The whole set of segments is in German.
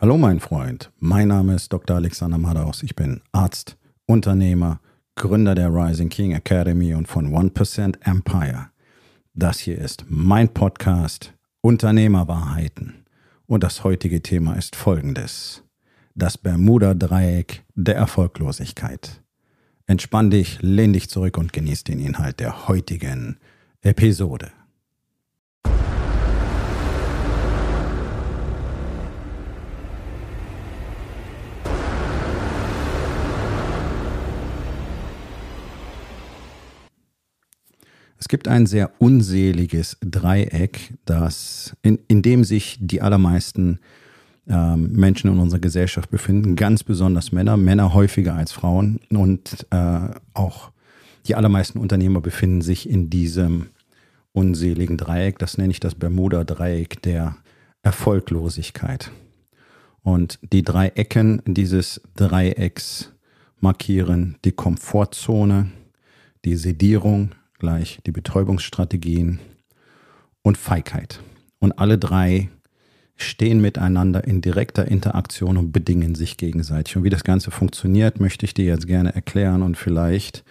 Hallo mein Freund, mein Name ist Dr. Alexander Madaus. Ich bin Arzt, Unternehmer, Gründer der Rising King Academy und von 1% Empire. Das hier ist mein Podcast Unternehmerwahrheiten. Und das heutige Thema ist folgendes. Das Bermuda-Dreieck der Erfolglosigkeit. Entspann dich, lehn dich zurück und genieß den Inhalt der heutigen Episode. Es gibt ein sehr unseliges Dreieck, das in, in dem sich die allermeisten ähm, Menschen in unserer Gesellschaft befinden, ganz besonders Männer, Männer häufiger als Frauen und äh, auch die allermeisten Unternehmer befinden sich in diesem unseligen Dreieck. Das nenne ich das Bermuda-Dreieck der Erfolglosigkeit. Und die drei Ecken dieses Dreiecks markieren die Komfortzone, die Sedierung gleich die Betäubungsstrategien und Feigheit. Und alle drei stehen miteinander in direkter Interaktion und bedingen sich gegenseitig. Und wie das Ganze funktioniert, möchte ich dir jetzt gerne erklären und vielleicht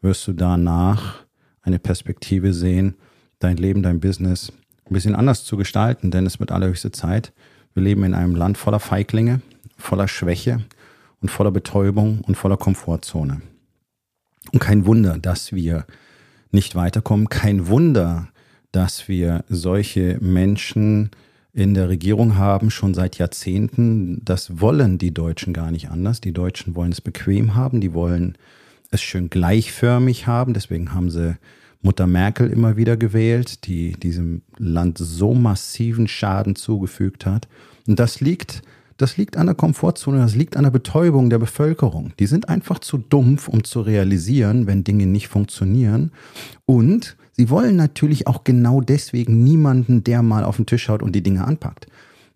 wirst du danach eine Perspektive sehen, dein Leben, dein Business ein bisschen anders zu gestalten, denn es wird allerhöchste Zeit. Wir leben in einem Land voller Feiglinge, voller Schwäche und voller Betäubung und voller Komfortzone. Und kein Wunder, dass wir nicht weiterkommen. Kein Wunder, dass wir solche Menschen in der Regierung haben, schon seit Jahrzehnten. Das wollen die Deutschen gar nicht anders. Die Deutschen wollen es bequem haben, die wollen es schön gleichförmig haben. Deswegen haben sie Mutter Merkel immer wieder gewählt, die diesem Land so massiven Schaden zugefügt hat. Und das liegt das liegt an der Komfortzone, das liegt an der Betäubung der Bevölkerung. Die sind einfach zu dumpf, um zu realisieren, wenn Dinge nicht funktionieren. Und sie wollen natürlich auch genau deswegen niemanden, der mal auf den Tisch haut und die Dinge anpackt.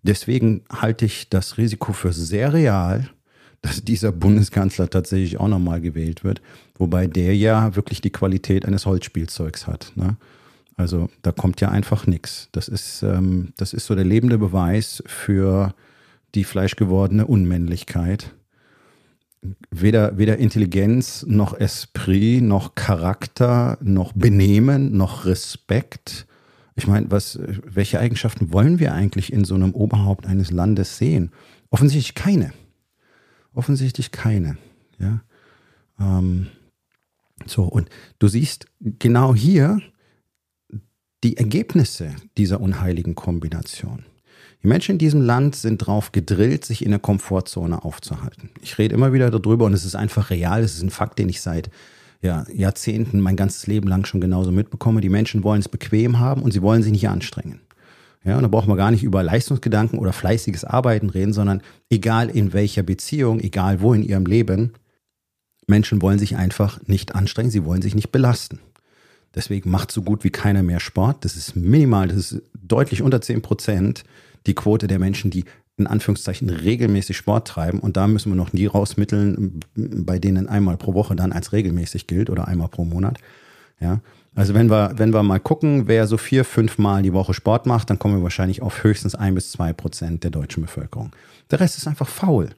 Deswegen halte ich das Risiko für sehr real, dass dieser Bundeskanzler tatsächlich auch nochmal gewählt wird, wobei der ja wirklich die Qualität eines Holzspielzeugs hat. Ne? Also da kommt ja einfach nichts. Das ähm, das ist so der lebende Beweis für die fleischgewordene Unmännlichkeit. Weder, weder Intelligenz noch Esprit noch Charakter noch Benehmen noch Respekt. Ich meine, was, welche Eigenschaften wollen wir eigentlich in so einem Oberhaupt eines Landes sehen? Offensichtlich keine. Offensichtlich keine. Ja. Ähm, so, und du siehst genau hier die Ergebnisse dieser unheiligen Kombination. Die Menschen in diesem Land sind darauf gedrillt, sich in der Komfortzone aufzuhalten. Ich rede immer wieder darüber und es ist einfach real, es ist ein Fakt, den ich seit ja, Jahrzehnten, mein ganzes Leben lang schon genauso mitbekomme. Die Menschen wollen es bequem haben und sie wollen sich nicht anstrengen. Ja, und da braucht man gar nicht über Leistungsgedanken oder fleißiges Arbeiten reden, sondern egal in welcher Beziehung, egal wo in ihrem Leben, Menschen wollen sich einfach nicht anstrengen, sie wollen sich nicht belasten. Deswegen macht so gut wie keiner mehr Sport. Das ist minimal, das ist deutlich unter 10 Prozent die Quote der Menschen, die in Anführungszeichen regelmäßig Sport treiben. Und da müssen wir noch nie rausmitteln, bei denen einmal pro Woche dann als regelmäßig gilt oder einmal pro Monat. Ja. Also wenn wir, wenn wir mal gucken, wer so vier, fünf Mal die Woche Sport macht, dann kommen wir wahrscheinlich auf höchstens ein bis zwei Prozent der deutschen Bevölkerung. Der Rest ist einfach faul.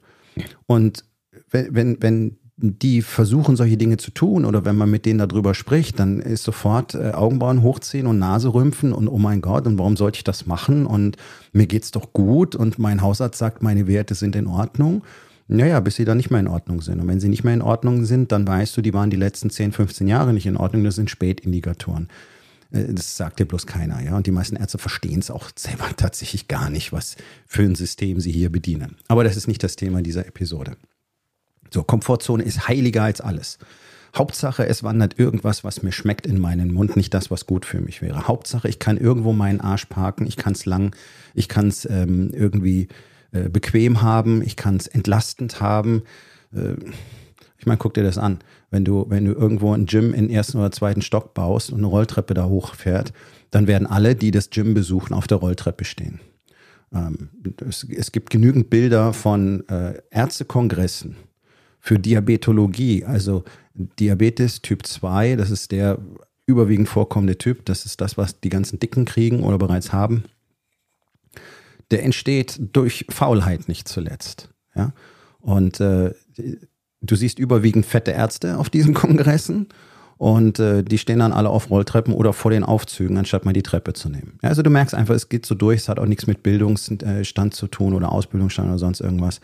Und wenn, wenn, wenn die versuchen, solche Dinge zu tun oder wenn man mit denen darüber spricht, dann ist sofort äh, Augenbrauen hochziehen und Nase rümpfen und oh mein Gott, und warum sollte ich das machen? Und mir geht's doch gut und mein Hausarzt sagt, meine Werte sind in Ordnung. Naja, bis sie dann nicht mehr in Ordnung sind. Und wenn sie nicht mehr in Ordnung sind, dann weißt du, die waren die letzten 10, 15 Jahre nicht in Ordnung. Das sind Spätindikatoren. Äh, das sagt dir bloß keiner, ja. Und die meisten Ärzte verstehen es auch selber tatsächlich gar nicht, was für ein System sie hier bedienen. Aber das ist nicht das Thema dieser Episode. So, Komfortzone ist heiliger als alles. Hauptsache, es wandert irgendwas, was mir schmeckt in meinen Mund, nicht das, was gut für mich wäre. Hauptsache, ich kann irgendwo meinen Arsch parken, ich kann es lang, ich kann es ähm, irgendwie äh, bequem haben, ich kann es entlastend haben. Äh, ich meine, guck dir das an. Wenn du, wenn du irgendwo ein Gym in ersten oder zweiten Stock baust und eine Rolltreppe da hochfährt, dann werden alle, die das Gym besuchen, auf der Rolltreppe stehen. Ähm, es, es, gibt genügend Bilder von äh, Ärztekongressen, für Diabetologie, also Diabetes Typ 2, das ist der überwiegend vorkommende Typ, das ist das, was die ganzen Dicken kriegen oder bereits haben. der entsteht durch Faulheit nicht zuletzt. Ja? Und äh, du siehst überwiegend fette Ärzte auf diesen Kongressen und äh, die stehen dann alle auf Rolltreppen oder vor den Aufzügen, anstatt mal die Treppe zu nehmen. Ja, also du merkst einfach, es geht so durch, es hat auch nichts mit Bildungsstand zu tun oder Ausbildungsstand oder sonst irgendwas.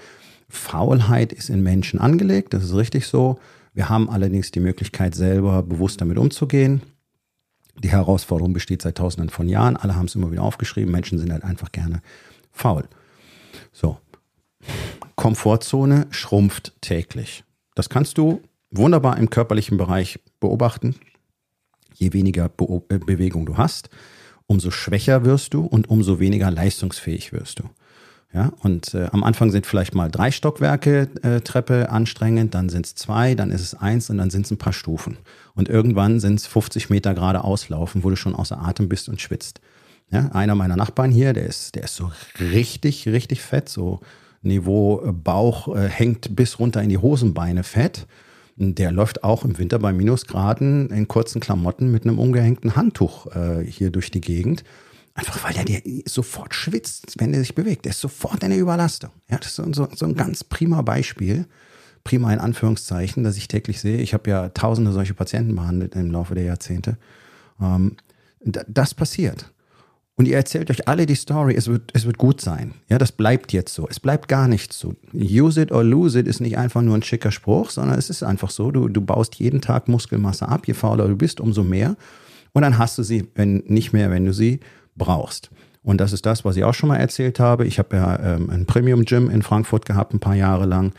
Faulheit ist in Menschen angelegt, das ist richtig so. Wir haben allerdings die Möglichkeit, selber bewusst damit umzugehen. Die Herausforderung besteht seit tausenden von Jahren. Alle haben es immer wieder aufgeschrieben. Menschen sind halt einfach gerne faul. So. Komfortzone schrumpft täglich. Das kannst du wunderbar im körperlichen Bereich beobachten. Je weniger Be äh, Bewegung du hast, umso schwächer wirst du und umso weniger leistungsfähig wirst du. Ja, und äh, am Anfang sind vielleicht mal drei Stockwerke äh, Treppe anstrengend, dann sind es zwei, dann ist es eins und dann sind es ein paar Stufen. Und irgendwann sind es 50 Meter gerade auslaufen, wo du schon außer Atem bist und schwitzt. Ja, einer meiner Nachbarn hier, der ist, der ist so richtig, richtig fett, so Niveau äh, Bauch äh, hängt bis runter in die Hosenbeine fett. Der läuft auch im Winter bei Minusgraden in kurzen Klamotten mit einem umgehängten Handtuch äh, hier durch die Gegend. Einfach weil der dir sofort schwitzt, wenn der sich bewegt. Der ist sofort in der Überlastung. Ja, das ist so, so, so ein ganz prima Beispiel. Prima in Anführungszeichen, das ich täglich sehe. Ich habe ja tausende solche Patienten behandelt im Laufe der Jahrzehnte. Ähm, das passiert. Und ihr erzählt euch alle die Story, es wird, es wird gut sein. Ja, das bleibt jetzt so. Es bleibt gar nicht so. Use it or lose it ist nicht einfach nur ein schicker Spruch, sondern es ist einfach so. Du, du baust jeden Tag Muskelmasse ab. Je fauler du bist, umso mehr. Und dann hast du sie, wenn nicht mehr, wenn du sie brauchst. Und das ist das, was ich auch schon mal erzählt habe. Ich habe ja ähm, ein Premium Gym in Frankfurt gehabt, ein paar Jahre lang.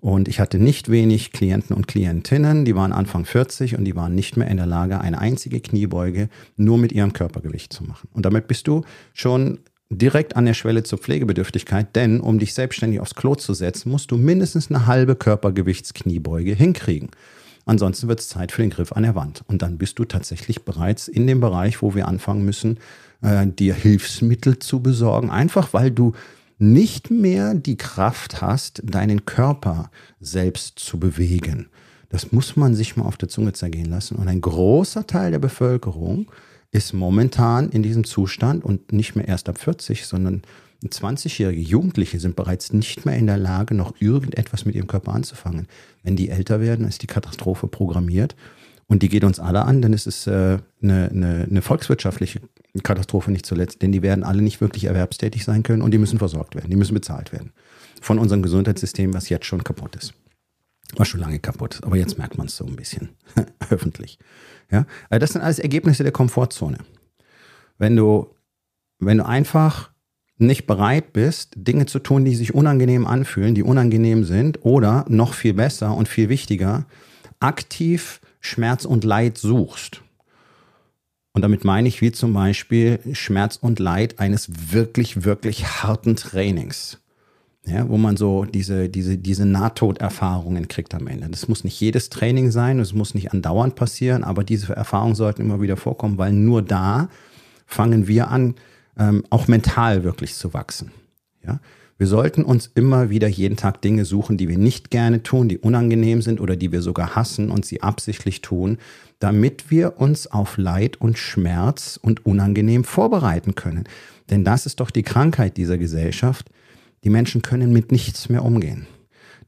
Und ich hatte nicht wenig Klienten und Klientinnen, die waren Anfang 40 und die waren nicht mehr in der Lage, eine einzige Kniebeuge nur mit ihrem Körpergewicht zu machen. Und damit bist du schon direkt an der Schwelle zur Pflegebedürftigkeit, denn um dich selbstständig aufs Klo zu setzen, musst du mindestens eine halbe Körpergewichtskniebeuge hinkriegen. Ansonsten wird es Zeit für den Griff an der Wand. Und dann bist du tatsächlich bereits in dem Bereich, wo wir anfangen müssen, äh, dir Hilfsmittel zu besorgen, einfach weil du nicht mehr die Kraft hast, deinen Körper selbst zu bewegen. Das muss man sich mal auf der Zunge zergehen lassen. Und ein großer Teil der Bevölkerung ist momentan in diesem Zustand und nicht mehr erst ab 40, sondern 20-jährige Jugendliche sind bereits nicht mehr in der Lage, noch irgendetwas mit ihrem Körper anzufangen. Wenn die älter werden, ist die Katastrophe programmiert und die geht uns alle an, dann ist es äh, eine, eine, eine volkswirtschaftliche Katastrophe nicht zuletzt, denn die werden alle nicht wirklich erwerbstätig sein können und die müssen versorgt werden, die müssen bezahlt werden. Von unserem Gesundheitssystem, was jetzt schon kaputt ist. Was schon lange kaputt aber jetzt merkt man es so ein bisschen öffentlich. Ja? Also das sind alles Ergebnisse der Komfortzone. Wenn du, wenn du einfach nicht bereit bist, Dinge zu tun, die sich unangenehm anfühlen, die unangenehm sind, oder noch viel besser und viel wichtiger, aktiv Schmerz und Leid suchst. Und damit meine ich wie zum Beispiel Schmerz und Leid eines wirklich, wirklich harten Trainings. Ja, wo man so diese, diese, diese Nahtoderfahrungen kriegt am Ende. Das muss nicht jedes Training sein, es muss nicht andauernd passieren, aber diese Erfahrungen sollten immer wieder vorkommen, weil nur da fangen wir an, ähm, auch mental wirklich zu wachsen. Ja? Wir sollten uns immer wieder jeden Tag Dinge suchen, die wir nicht gerne tun, die unangenehm sind oder die wir sogar hassen und sie absichtlich tun, damit wir uns auf Leid und Schmerz und unangenehm vorbereiten können. Denn das ist doch die Krankheit dieser Gesellschaft. Die Menschen können mit nichts mehr umgehen.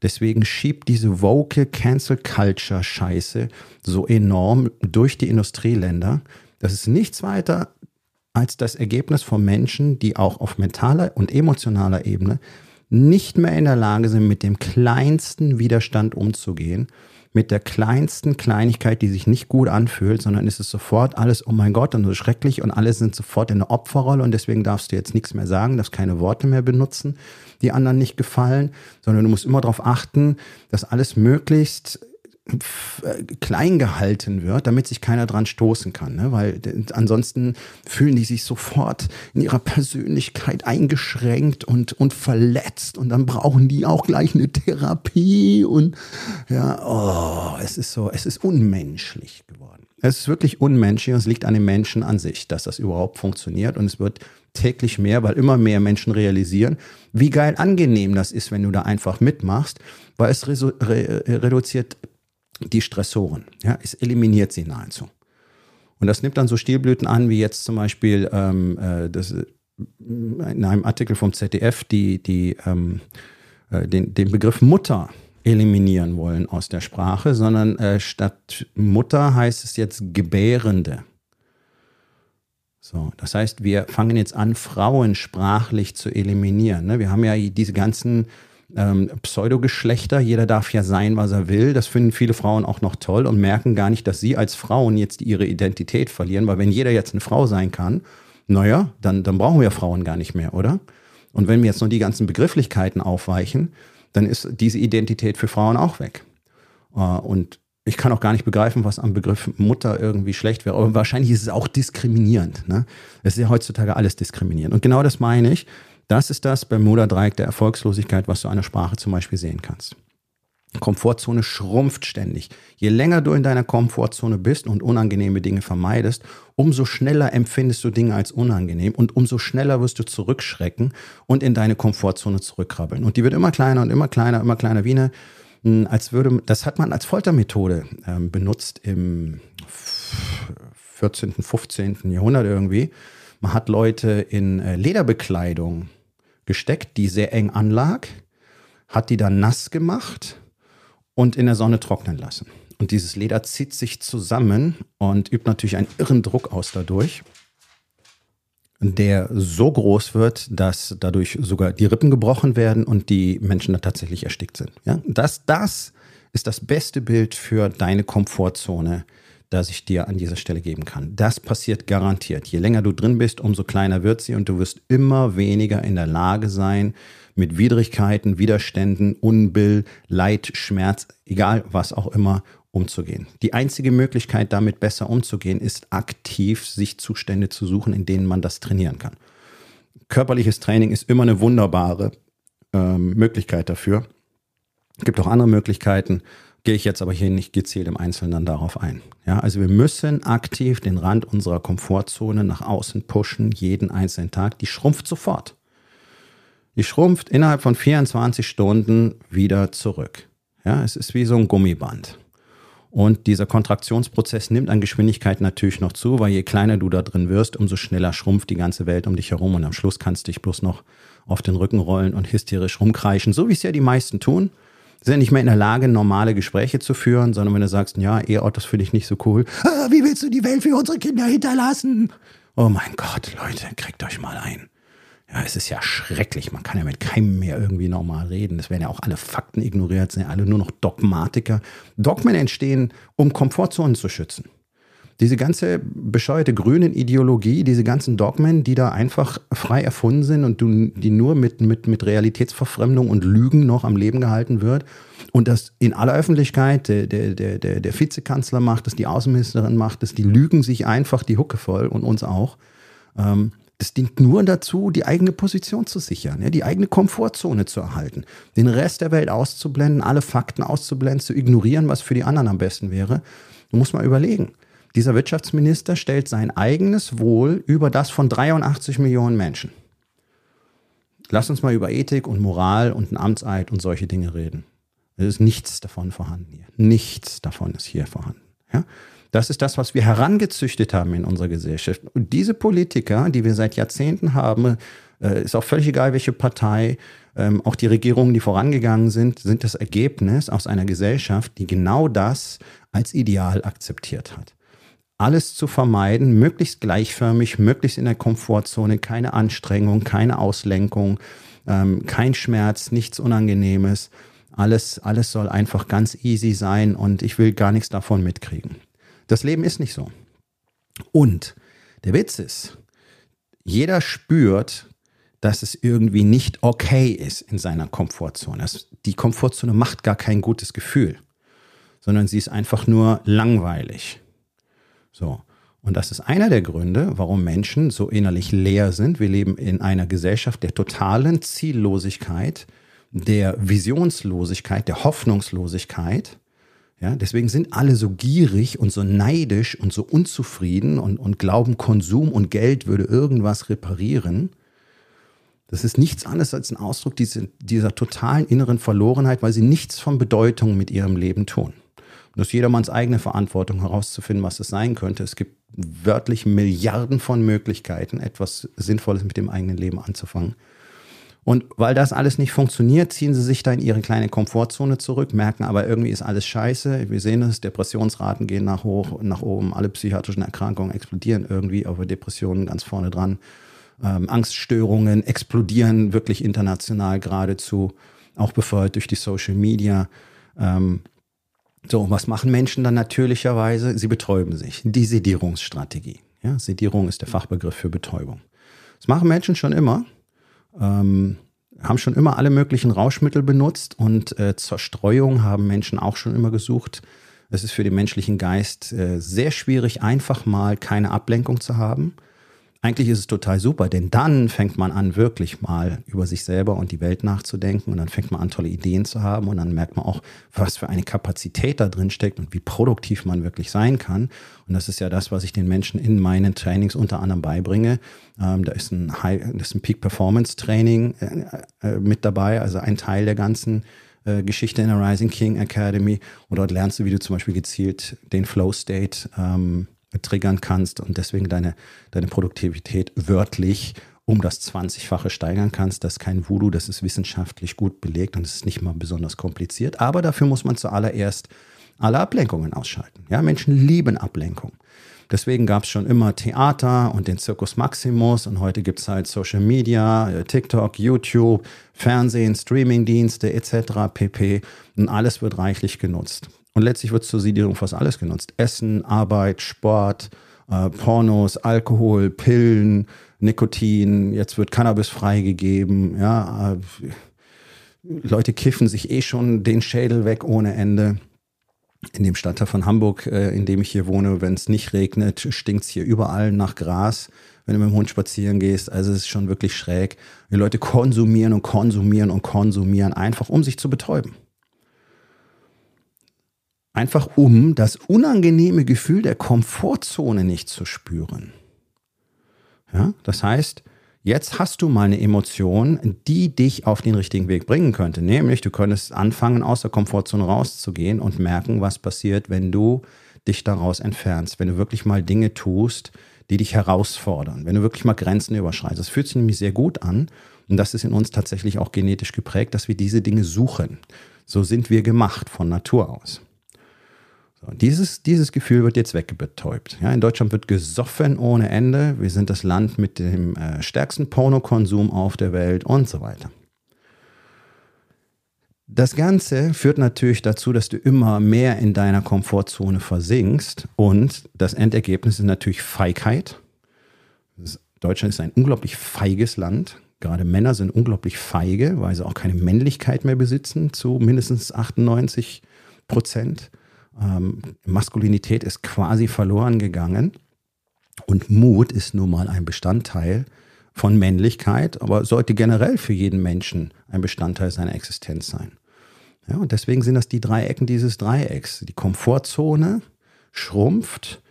Deswegen schiebt diese woke Cancel Culture Scheiße so enorm durch die Industrieländer. Das ist nichts weiter als das Ergebnis von Menschen, die auch auf mentaler und emotionaler Ebene nicht mehr in der Lage sind, mit dem kleinsten Widerstand umzugehen, mit der kleinsten Kleinigkeit, die sich nicht gut anfühlt, sondern ist es sofort alles, oh mein Gott, und so schrecklich und alle sind sofort in der Opferrolle und deswegen darfst du jetzt nichts mehr sagen, darfst keine Worte mehr benutzen, die anderen nicht gefallen, sondern du musst immer darauf achten, dass alles möglichst klein gehalten wird, damit sich keiner dran stoßen kann. Ne? Weil ansonsten fühlen die sich sofort in ihrer Persönlichkeit eingeschränkt und, und verletzt und dann brauchen die auch gleich eine Therapie und ja, oh, es ist so, es ist unmenschlich geworden. Es ist wirklich unmenschlich und es liegt an den Menschen an sich, dass das überhaupt funktioniert und es wird täglich mehr, weil immer mehr Menschen realisieren, wie geil angenehm das ist, wenn du da einfach mitmachst, weil es reduziert die Stressoren. Ja, es eliminiert sie nahezu. Und das nimmt dann so Stilblüten an, wie jetzt zum Beispiel ähm, äh, das in einem Artikel vom ZDF die, die, ähm, äh, den, den Begriff Mutter eliminieren wollen aus der Sprache, sondern äh, statt Mutter heißt es jetzt Gebärende. So, das heißt, wir fangen jetzt an, Frauen sprachlich zu eliminieren. Ne? Wir haben ja diese ganzen ähm, Pseudogeschlechter. Jeder darf ja sein, was er will. Das finden viele Frauen auch noch toll und merken gar nicht, dass sie als Frauen jetzt ihre Identität verlieren. Weil wenn jeder jetzt eine Frau sein kann, naja, dann, dann brauchen wir Frauen gar nicht mehr, oder? Und wenn wir jetzt nur die ganzen Begrifflichkeiten aufweichen, dann ist diese Identität für Frauen auch weg. Äh, und ich kann auch gar nicht begreifen, was am Begriff Mutter irgendwie schlecht wäre. Aber wahrscheinlich ist es auch diskriminierend. Ne? Es ist ja heutzutage alles diskriminierend. Und genau das meine ich. Das ist das Bermuda-Dreieck der Erfolgslosigkeit, was du der Sprache zum Beispiel sehen kannst. Komfortzone schrumpft ständig. Je länger du in deiner Komfortzone bist und unangenehme Dinge vermeidest, umso schneller empfindest du Dinge als unangenehm und umso schneller wirst du zurückschrecken und in deine Komfortzone zurückkrabbeln. Und die wird immer kleiner und immer kleiner, immer kleiner wie eine, hm, als würde, das hat man als Foltermethode ähm, benutzt im 14., 15. Jahrhundert irgendwie. Man hat Leute in äh, Lederbekleidung gesteckt, die sehr eng anlag, hat die dann nass gemacht und in der Sonne trocknen lassen. Und dieses Leder zieht sich zusammen und übt natürlich einen irren Druck aus dadurch, der so groß wird, dass dadurch sogar die Rippen gebrochen werden und die Menschen da tatsächlich erstickt sind. Ja? Das, das ist das beste Bild für deine Komfortzone, das ich dir an dieser Stelle geben kann. Das passiert garantiert. Je länger du drin bist, umso kleiner wird sie und du wirst immer weniger in der Lage sein, mit Widrigkeiten, Widerständen, Unbill, Leid, Schmerz, egal was auch immer, umzugehen. Die einzige Möglichkeit, damit besser umzugehen, ist aktiv sich Zustände zu suchen, in denen man das trainieren kann. Körperliches Training ist immer eine wunderbare ähm, Möglichkeit dafür. Es gibt auch andere Möglichkeiten, gehe ich jetzt aber hier nicht gezielt im Einzelnen darauf ein. Ja, also wir müssen aktiv den Rand unserer Komfortzone nach außen pushen, jeden einzelnen Tag. Die schrumpft sofort. Die schrumpft innerhalb von 24 Stunden wieder zurück. Ja, es ist wie so ein Gummiband. Und dieser Kontraktionsprozess nimmt an Geschwindigkeit natürlich noch zu, weil je kleiner du da drin wirst, umso schneller schrumpft die ganze Welt um dich herum und am Schluss kannst du dich bloß noch auf den Rücken rollen und hysterisch rumkreischen, so wie es ja die meisten tun. Sind nicht mehr in der Lage, normale Gespräche zu führen, sondern wenn du sagst, ja, E-Autos finde ich nicht so cool. Ah, wie willst du die Welt für unsere Kinder hinterlassen? Oh mein Gott, Leute, kriegt euch mal ein. Ja, es ist ja schrecklich. Man kann ja mit keinem mehr irgendwie normal reden. Es werden ja auch alle Fakten ignoriert, sind ja alle nur noch Dogmatiker. Dogmen entstehen, um Komfortzonen zu schützen. Diese ganze bescheuerte grünen Ideologie, diese ganzen Dogmen, die da einfach frei erfunden sind und die nur mit, mit, mit Realitätsverfremdung und Lügen noch am Leben gehalten wird. Und das in aller Öffentlichkeit, der, der, der, der Vizekanzler macht das, die Außenministerin macht das, die lügen sich einfach die Hucke voll und uns auch. Ähm, das dient nur dazu, die eigene Position zu sichern, ja, die eigene Komfortzone zu erhalten, den Rest der Welt auszublenden, alle Fakten auszublenden, zu ignorieren, was für die anderen am besten wäre. Du musst mal überlegen. Dieser Wirtschaftsminister stellt sein eigenes Wohl über das von 83 Millionen Menschen. Lass uns mal über Ethik und Moral und einen Amtseid und solche Dinge reden. Es ist nichts davon vorhanden hier. Nichts davon ist hier vorhanden. Ja? Das ist das, was wir herangezüchtet haben in unserer Gesellschaft. Und diese Politiker, die wir seit Jahrzehnten haben, äh, ist auch völlig egal, welche Partei, ähm, auch die Regierungen, die vorangegangen sind, sind das Ergebnis aus einer Gesellschaft, die genau das als Ideal akzeptiert hat. Alles zu vermeiden, möglichst gleichförmig, möglichst in der Komfortzone, keine Anstrengung, keine Auslenkung, ähm, kein Schmerz, nichts Unangenehmes. Alles, alles soll einfach ganz easy sein und ich will gar nichts davon mitkriegen. Das Leben ist nicht so. Und der Witz ist, jeder spürt, dass es irgendwie nicht okay ist in seiner Komfortzone. Die Komfortzone macht gar kein gutes Gefühl, sondern sie ist einfach nur langweilig. So. Und das ist einer der Gründe, warum Menschen so innerlich leer sind. Wir leben in einer Gesellschaft der totalen Ziellosigkeit, der Visionslosigkeit, der Hoffnungslosigkeit. Ja, deswegen sind alle so gierig und so neidisch und so unzufrieden und, und glauben, Konsum und Geld würde irgendwas reparieren. Das ist nichts anderes als ein Ausdruck dieser, dieser totalen inneren Verlorenheit, weil sie nichts von Bedeutung mit ihrem Leben tun. Das ist jedermanns eigene Verantwortung herauszufinden, was es sein könnte. Es gibt wörtlich Milliarden von Möglichkeiten, etwas Sinnvolles mit dem eigenen Leben anzufangen. Und weil das alles nicht funktioniert, ziehen sie sich da in ihre kleine Komfortzone zurück, merken aber irgendwie ist alles scheiße. Wir sehen es, Depressionsraten gehen nach hoch, nach oben, alle psychiatrischen Erkrankungen explodieren irgendwie, aber Depressionen ganz vorne dran. Ähm, Angststörungen explodieren wirklich international geradezu, auch befeuert durch die Social Media. Ähm, so, was machen Menschen dann natürlicherweise? Sie betäuben sich. Die Sedierungsstrategie. Ja, Sedierung ist der Fachbegriff für Betäubung. Das machen Menschen schon immer. Ähm, haben schon immer alle möglichen Rauschmittel benutzt und äh, Zerstreuung haben Menschen auch schon immer gesucht. Es ist für den menschlichen Geist äh, sehr schwierig, einfach mal keine Ablenkung zu haben eigentlich ist es total super, denn dann fängt man an, wirklich mal über sich selber und die Welt nachzudenken und dann fängt man an, tolle Ideen zu haben und dann merkt man auch, was für eine Kapazität da drin steckt und wie produktiv man wirklich sein kann. Und das ist ja das, was ich den Menschen in meinen Trainings unter anderem beibringe. Ähm, da ist ein, ein Peak Performance Training äh, äh, mit dabei, also ein Teil der ganzen äh, Geschichte in der Rising King Academy. Und dort lernst du, wie du zum Beispiel gezielt den Flow State ähm, triggern kannst und deswegen deine, deine Produktivität wörtlich um das 20-fache steigern kannst. Das ist kein Voodoo, das ist wissenschaftlich gut belegt und es ist nicht mal besonders kompliziert. Aber dafür muss man zuallererst alle Ablenkungen ausschalten. Ja, Menschen lieben Ablenkung. Deswegen gab es schon immer Theater und den Circus Maximus und heute gibt es halt Social Media, äh, TikTok, YouTube, Fernsehen, Streamingdienste etc. pp. Und alles wird reichlich genutzt. Und letztlich wird zur Sedierung fast alles genutzt. Essen, Arbeit, Sport, äh, Pornos, Alkohol, Pillen, Nikotin, jetzt wird Cannabis freigegeben, ja. Äh, Leute kiffen sich eh schon den Schädel weg ohne Ende. In dem Stadtteil von Hamburg, äh, in dem ich hier wohne, wenn es nicht regnet, stinkt es hier überall nach Gras, wenn du mit dem Hund spazieren gehst. Also es ist schon wirklich schräg. Die Leute konsumieren und konsumieren und konsumieren, einfach um sich zu betäuben. Einfach um das unangenehme Gefühl der Komfortzone nicht zu spüren. Ja, das heißt, jetzt hast du mal eine Emotion, die dich auf den richtigen Weg bringen könnte. Nämlich, du könntest anfangen, aus der Komfortzone rauszugehen und merken, was passiert, wenn du dich daraus entfernst. Wenn du wirklich mal Dinge tust, die dich herausfordern. Wenn du wirklich mal Grenzen überschreitest. Das fühlt sich nämlich sehr gut an. Und das ist in uns tatsächlich auch genetisch geprägt, dass wir diese Dinge suchen. So sind wir gemacht von Natur aus. So, dieses, dieses Gefühl wird jetzt wegbetäubt. Ja, in Deutschland wird gesoffen ohne Ende. Wir sind das Land mit dem äh, stärksten Pornokonsum auf der Welt und so weiter. Das Ganze führt natürlich dazu, dass du immer mehr in deiner Komfortzone versinkst und das Endergebnis ist natürlich Feigheit. Deutschland ist ein unglaublich feiges Land. Gerade Männer sind unglaublich feige, weil sie auch keine Männlichkeit mehr besitzen, zu mindestens 98 Prozent. Ähm, Maskulinität ist quasi verloren gegangen. Und Mut ist nun mal ein Bestandteil von Männlichkeit, aber sollte generell für jeden Menschen ein Bestandteil seiner Existenz sein. Ja, und deswegen sind das die drei Ecken dieses Dreiecks. Die Komfortzone schrumpft,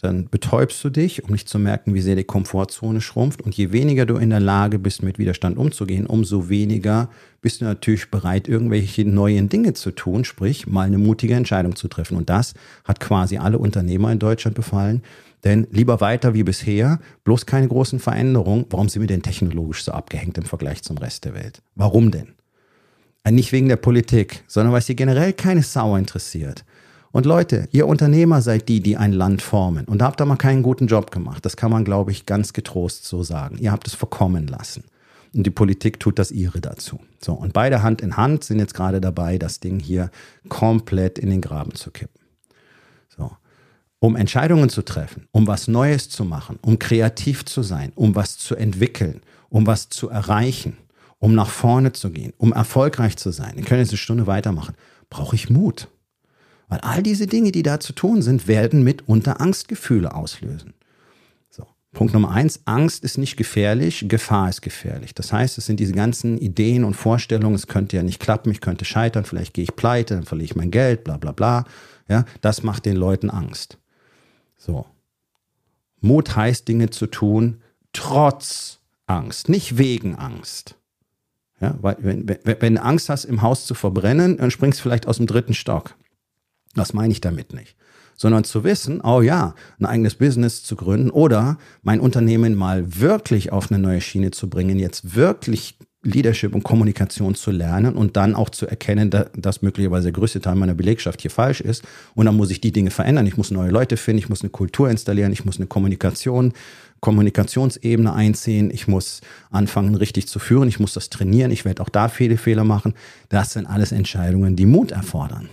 dann betäubst du dich, um nicht zu merken, wie sehr die Komfortzone schrumpft. Und je weniger du in der Lage bist, mit Widerstand umzugehen, umso weniger bist du natürlich bereit, irgendwelche neuen Dinge zu tun, sprich mal eine mutige Entscheidung zu treffen. Und das hat quasi alle Unternehmer in Deutschland befallen. Denn lieber weiter wie bisher, bloß keine großen Veränderungen. Warum sind wir denn technologisch so abgehängt im Vergleich zum Rest der Welt? Warum denn? Nicht wegen der Politik, sondern weil es dir generell keine Sau interessiert. Und Leute, ihr Unternehmer seid die, die ein Land formen. Und da habt ihr mal keinen guten Job gemacht. Das kann man, glaube ich, ganz getrost so sagen. Ihr habt es verkommen lassen. Und die Politik tut das ihre dazu. So, und beide Hand in Hand sind jetzt gerade dabei, das Ding hier komplett in den Graben zu kippen. So. Um Entscheidungen zu treffen, um was Neues zu machen, um kreativ zu sein, um was zu entwickeln, um was zu erreichen, um nach vorne zu gehen, um erfolgreich zu sein, ich können jetzt eine Stunde weitermachen, brauche ich Mut. Weil all diese Dinge, die da zu tun sind, werden mitunter Angstgefühle auslösen. So. Punkt Nummer eins, Angst ist nicht gefährlich, Gefahr ist gefährlich. Das heißt, es sind diese ganzen Ideen und Vorstellungen, es könnte ja nicht klappen, ich könnte scheitern, vielleicht gehe ich pleite, dann verliere ich mein Geld, bla bla bla. Ja, das macht den Leuten Angst. So. Mut heißt, Dinge zu tun, trotz Angst, nicht wegen Angst. Ja, weil wenn, wenn, wenn du Angst hast, im Haus zu verbrennen, dann springst du vielleicht aus dem dritten Stock. Das meine ich damit nicht. Sondern zu wissen, oh ja, ein eigenes Business zu gründen oder mein Unternehmen mal wirklich auf eine neue Schiene zu bringen, jetzt wirklich Leadership und Kommunikation zu lernen und dann auch zu erkennen, dass möglicherweise der größte Teil meiner Belegschaft hier falsch ist. Und dann muss ich die Dinge verändern. Ich muss neue Leute finden, ich muss eine Kultur installieren, ich muss eine Kommunikation, Kommunikationsebene einziehen, ich muss anfangen, richtig zu führen, ich muss das trainieren, ich werde auch da viele Fehler machen. Das sind alles Entscheidungen, die Mut erfordern.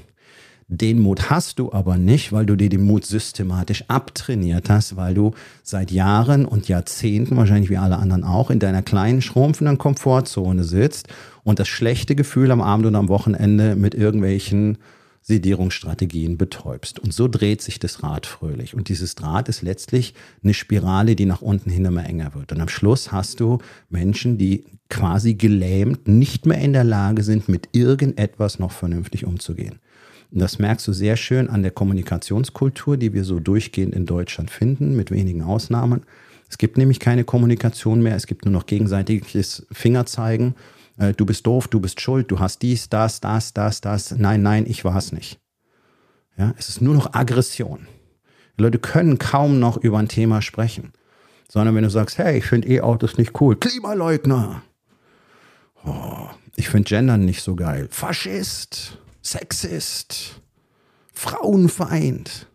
Den Mut hast du aber nicht, weil du dir den Mut systematisch abtrainiert hast, weil du seit Jahren und Jahrzehnten, wahrscheinlich wie alle anderen auch, in deiner kleinen, schrumpfenden Komfortzone sitzt und das schlechte Gefühl am Abend und am Wochenende mit irgendwelchen Sedierungsstrategien betäubst. Und so dreht sich das Rad fröhlich. Und dieses Draht ist letztlich eine Spirale, die nach unten hin immer enger wird. Und am Schluss hast du Menschen, die quasi gelähmt, nicht mehr in der Lage sind, mit irgendetwas noch vernünftig umzugehen. Und das merkst du sehr schön an der Kommunikationskultur, die wir so durchgehend in Deutschland finden, mit wenigen Ausnahmen. Es gibt nämlich keine Kommunikation mehr, es gibt nur noch gegenseitiges Fingerzeigen. Äh, du bist doof, du bist schuld, du hast dies, das, das, das, das. Nein, nein, ich war es nicht. Ja, es ist nur noch Aggression. Die Leute können kaum noch über ein Thema sprechen. Sondern wenn du sagst, hey, ich finde E-Autos nicht cool, Klimaleugner. Oh, ich finde Gendern nicht so geil. Faschist. Sexist, Frauenfeind.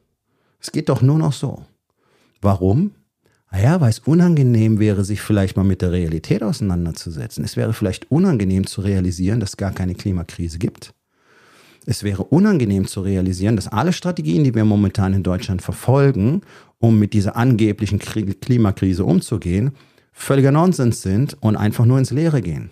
Es geht doch nur noch so. Warum? Naja, weil es unangenehm wäre, sich vielleicht mal mit der Realität auseinanderzusetzen. Es wäre vielleicht unangenehm zu realisieren, dass es gar keine Klimakrise gibt. Es wäre unangenehm zu realisieren, dass alle Strategien, die wir momentan in Deutschland verfolgen, um mit dieser angeblichen Klimakrise umzugehen, völliger Nonsens sind und einfach nur ins Leere gehen.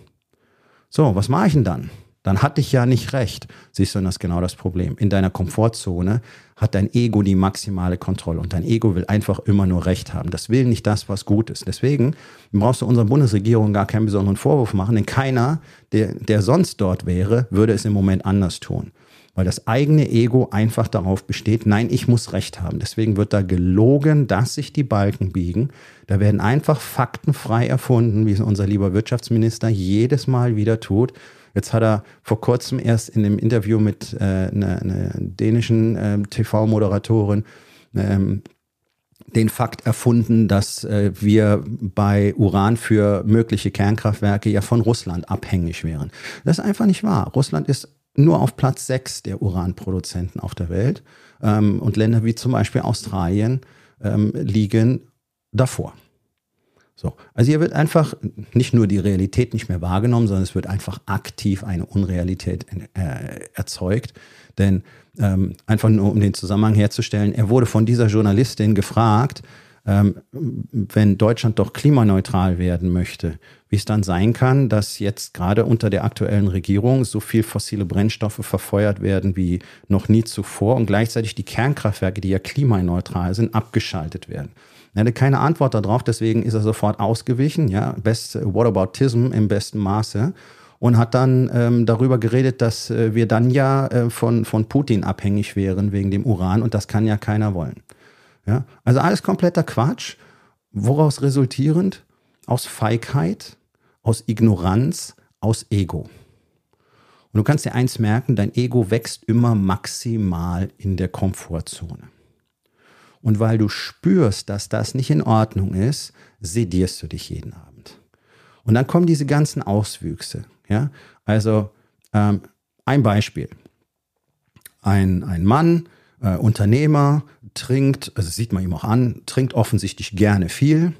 So, was mache ich denn dann? Dann hatte ich ja nicht recht. Siehst du, das ist genau das Problem. In deiner Komfortzone hat dein Ego die maximale Kontrolle und dein Ego will einfach immer nur Recht haben. Das will nicht das, was gut ist. Deswegen brauchst du unserer Bundesregierung gar keinen besonderen Vorwurf machen, denn keiner, der, der sonst dort wäre, würde es im Moment anders tun. Weil das eigene Ego einfach darauf besteht, nein, ich muss Recht haben. Deswegen wird da gelogen, dass sich die Balken biegen. Da werden einfach Fakten frei erfunden, wie es unser lieber Wirtschaftsminister jedes Mal wieder tut. Jetzt hat er vor kurzem erst in einem Interview mit äh, einer, einer dänischen äh, TV-Moderatorin ähm, den Fakt erfunden, dass äh, wir bei Uran für mögliche Kernkraftwerke ja von Russland abhängig wären. Das ist einfach nicht wahr. Russland ist nur auf Platz sechs der Uranproduzenten auf der Welt ähm, und Länder wie zum Beispiel Australien ähm, liegen davor. So. Also hier wird einfach nicht nur die Realität nicht mehr wahrgenommen, sondern es wird einfach aktiv eine Unrealität äh, erzeugt. Denn ähm, einfach nur um den Zusammenhang herzustellen, er wurde von dieser Journalistin gefragt, ähm, wenn Deutschland doch klimaneutral werden möchte, wie es dann sein kann, dass jetzt gerade unter der aktuellen Regierung so viel fossile Brennstoffe verfeuert werden wie noch nie zuvor und gleichzeitig die Kernkraftwerke, die ja klimaneutral sind, abgeschaltet werden. Er hatte keine Antwort darauf, deswegen ist er sofort ausgewichen, ja, best Whataboutism im besten Maße und hat dann ähm, darüber geredet, dass äh, wir dann ja äh, von, von Putin abhängig wären wegen dem Uran und das kann ja keiner wollen. Ja? Also alles kompletter Quatsch. Woraus resultierend? Aus Feigheit, aus Ignoranz, aus Ego. Und du kannst dir eins merken, dein Ego wächst immer maximal in der Komfortzone. Und weil du spürst, dass das nicht in Ordnung ist, sedierst du dich jeden Abend. Und dann kommen diese ganzen Auswüchse. Ja? Also ähm, ein Beispiel. Ein, ein Mann, äh, Unternehmer, trinkt, also sieht man ihm auch an, trinkt offensichtlich gerne viel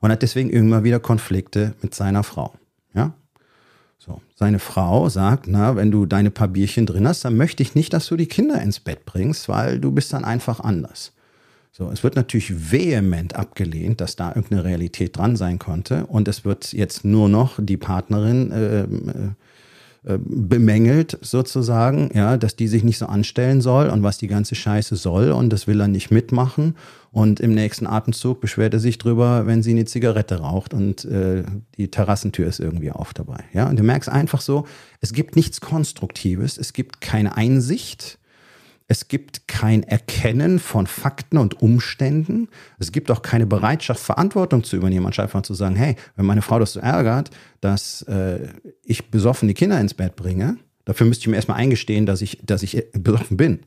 und hat deswegen immer wieder Konflikte mit seiner Frau. Ja? So, seine Frau sagt, na, wenn du deine paar Bierchen drin hast, dann möchte ich nicht, dass du die Kinder ins Bett bringst, weil du bist dann einfach anders. So, es wird natürlich vehement abgelehnt, dass da irgendeine Realität dran sein konnte. Und es wird jetzt nur noch die Partnerin äh, äh, bemängelt, sozusagen, ja, dass die sich nicht so anstellen soll und was die ganze Scheiße soll. Und das will er nicht mitmachen. Und im nächsten Atemzug beschwert er sich drüber, wenn sie eine Zigarette raucht und äh, die Terrassentür ist irgendwie auf dabei. Ja, und du merkst einfach so, es gibt nichts Konstruktives, es gibt keine Einsicht es gibt kein Erkennen von Fakten und Umständen. Es gibt auch keine Bereitschaft, Verantwortung zu übernehmen, anstatt einfach zu sagen, hey, wenn meine Frau das so ärgert, dass äh, ich besoffen die Kinder ins Bett bringe, dafür müsste ich mir erstmal eingestehen, dass ich, dass ich besoffen bin.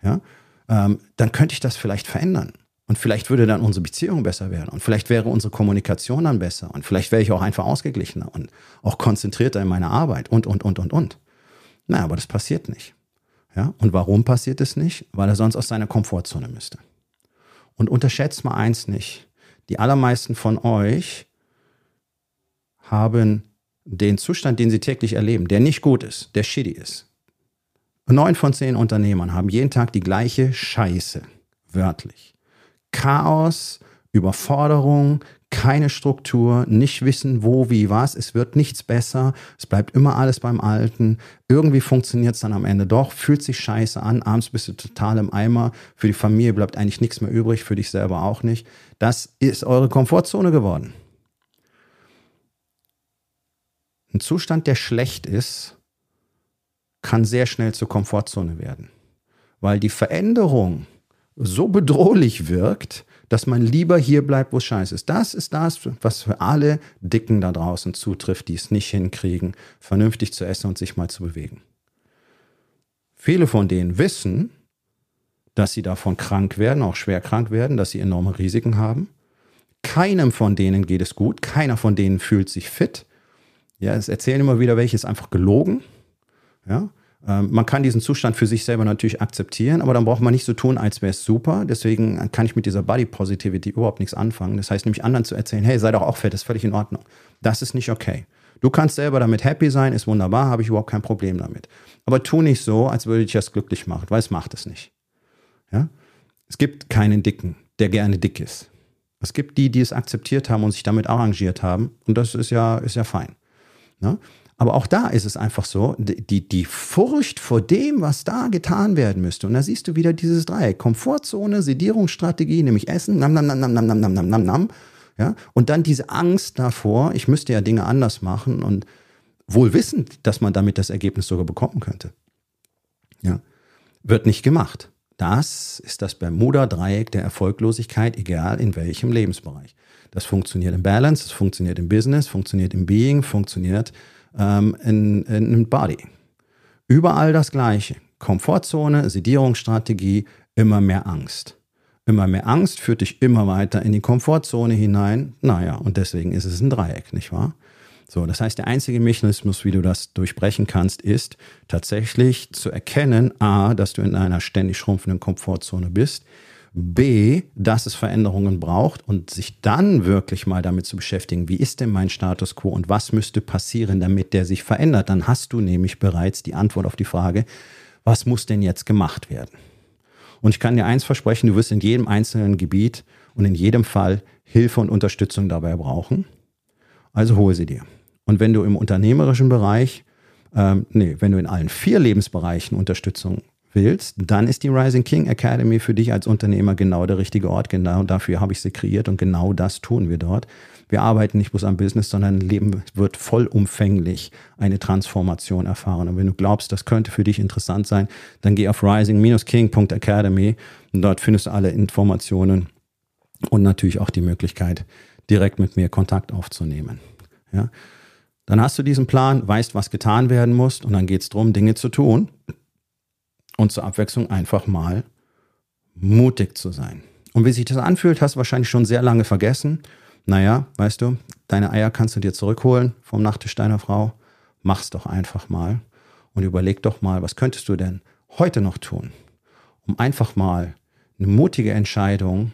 ja, ähm, dann könnte ich das vielleicht verändern. Und vielleicht würde dann unsere Beziehung besser werden. Und vielleicht wäre unsere Kommunikation dann besser. Und vielleicht wäre ich auch einfach ausgeglichener und auch konzentrierter in meiner Arbeit und, und, und, und, und. Na, aber das passiert nicht. Ja? Und warum passiert es nicht? Weil er sonst aus seiner Komfortzone müsste. Und unterschätzt mal eins nicht. Die allermeisten von euch haben den Zustand, den sie täglich erleben, der nicht gut ist, der shitty ist. Neun von zehn Unternehmern haben jeden Tag die gleiche Scheiße, wörtlich. Chaos, Überforderung, keine Struktur, nicht wissen, wo, wie, was. Es wird nichts besser. Es bleibt immer alles beim Alten. Irgendwie funktioniert es dann am Ende doch, fühlt sich scheiße an. Abends bist du total im Eimer. Für die Familie bleibt eigentlich nichts mehr übrig, für dich selber auch nicht. Das ist eure Komfortzone geworden. Ein Zustand, der schlecht ist, kann sehr schnell zur Komfortzone werden. Weil die Veränderung so bedrohlich wirkt, dass man lieber hier bleibt, wo es scheiße ist. Das ist das, was für alle Dicken da draußen zutrifft, die es nicht hinkriegen, vernünftig zu essen und sich mal zu bewegen. Viele von denen wissen, dass sie davon krank werden, auch schwer krank werden, dass sie enorme Risiken haben. Keinem von denen geht es gut, keiner von denen fühlt sich fit. Ja, es erzählen immer wieder welche, ist einfach gelogen. Ja, man kann diesen Zustand für sich selber natürlich akzeptieren, aber dann braucht man nicht so tun, als wäre es super. Deswegen kann ich mit dieser Body Positivity überhaupt nichts anfangen. Das heißt nämlich anderen zu erzählen, hey, sei doch auch fett, ist völlig in Ordnung. Das ist nicht okay. Du kannst selber damit happy sein, ist wunderbar, habe ich überhaupt kein Problem damit. Aber tu nicht so, als würde dich das glücklich machen, weil es macht es nicht. Ja? Es gibt keinen Dicken, der gerne dick ist. Es gibt die, die es akzeptiert haben und sich damit arrangiert haben. Und das ist ja, ist ja fein. Ne? Aber auch da ist es einfach so, die, die Furcht vor dem, was da getan werden müsste. Und da siehst du wieder dieses Dreieck. Komfortzone, Sedierungsstrategie, nämlich Essen, nam, nam, nam, nam, nam, nam, nam, nam, nam. Ja? Und dann diese Angst davor, ich müsste ja Dinge anders machen und wohl wissend, dass man damit das Ergebnis sogar bekommen könnte. Ja? Wird nicht gemacht. Das ist das Bermuda-Dreieck der Erfolglosigkeit, egal in welchem Lebensbereich. Das funktioniert im Balance, das funktioniert im Business, funktioniert im Being, funktioniert ähm, in, in einem Body. Überall das Gleiche. Komfortzone, Sedierungsstrategie, immer mehr Angst. Immer mehr Angst führt dich immer weiter in die Komfortzone hinein. Naja, und deswegen ist es ein Dreieck, nicht wahr? So, das heißt, der einzige Mechanismus, wie du das durchbrechen kannst, ist tatsächlich zu erkennen, a, dass du in einer ständig schrumpfenden Komfortzone bist, B, dass es Veränderungen braucht und sich dann wirklich mal damit zu beschäftigen, wie ist denn mein Status quo und was müsste passieren, damit der sich verändert. Dann hast du nämlich bereits die Antwort auf die Frage, was muss denn jetzt gemacht werden? Und ich kann dir eins versprechen, du wirst in jedem einzelnen Gebiet und in jedem Fall Hilfe und Unterstützung dabei brauchen. Also hole sie dir. Und wenn du im unternehmerischen Bereich, ähm, nee, wenn du in allen vier Lebensbereichen Unterstützung willst, dann ist die Rising King Academy für dich als Unternehmer genau der richtige Ort. Genau dafür habe ich sie kreiert und genau das tun wir dort. Wir arbeiten nicht bloß am Business, sondern Leben wird vollumfänglich eine Transformation erfahren. Und wenn du glaubst, das könnte für dich interessant sein, dann geh auf rising-king.academy und dort findest du alle Informationen und natürlich auch die Möglichkeit, direkt mit mir Kontakt aufzunehmen. Ja? Dann hast du diesen Plan, weißt, was getan werden muss und dann geht es darum, Dinge zu tun, und zur Abwechslung einfach mal mutig zu sein. Und wie sich das anfühlt, hast du wahrscheinlich schon sehr lange vergessen. Naja, weißt du, deine Eier kannst du dir zurückholen vom Nachttisch deiner Frau. Mach's doch einfach mal und überleg doch mal, was könntest du denn heute noch tun, um einfach mal eine mutige Entscheidung,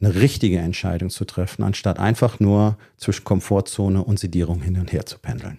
eine richtige Entscheidung zu treffen, anstatt einfach nur zwischen Komfortzone und Sedierung hin und her zu pendeln.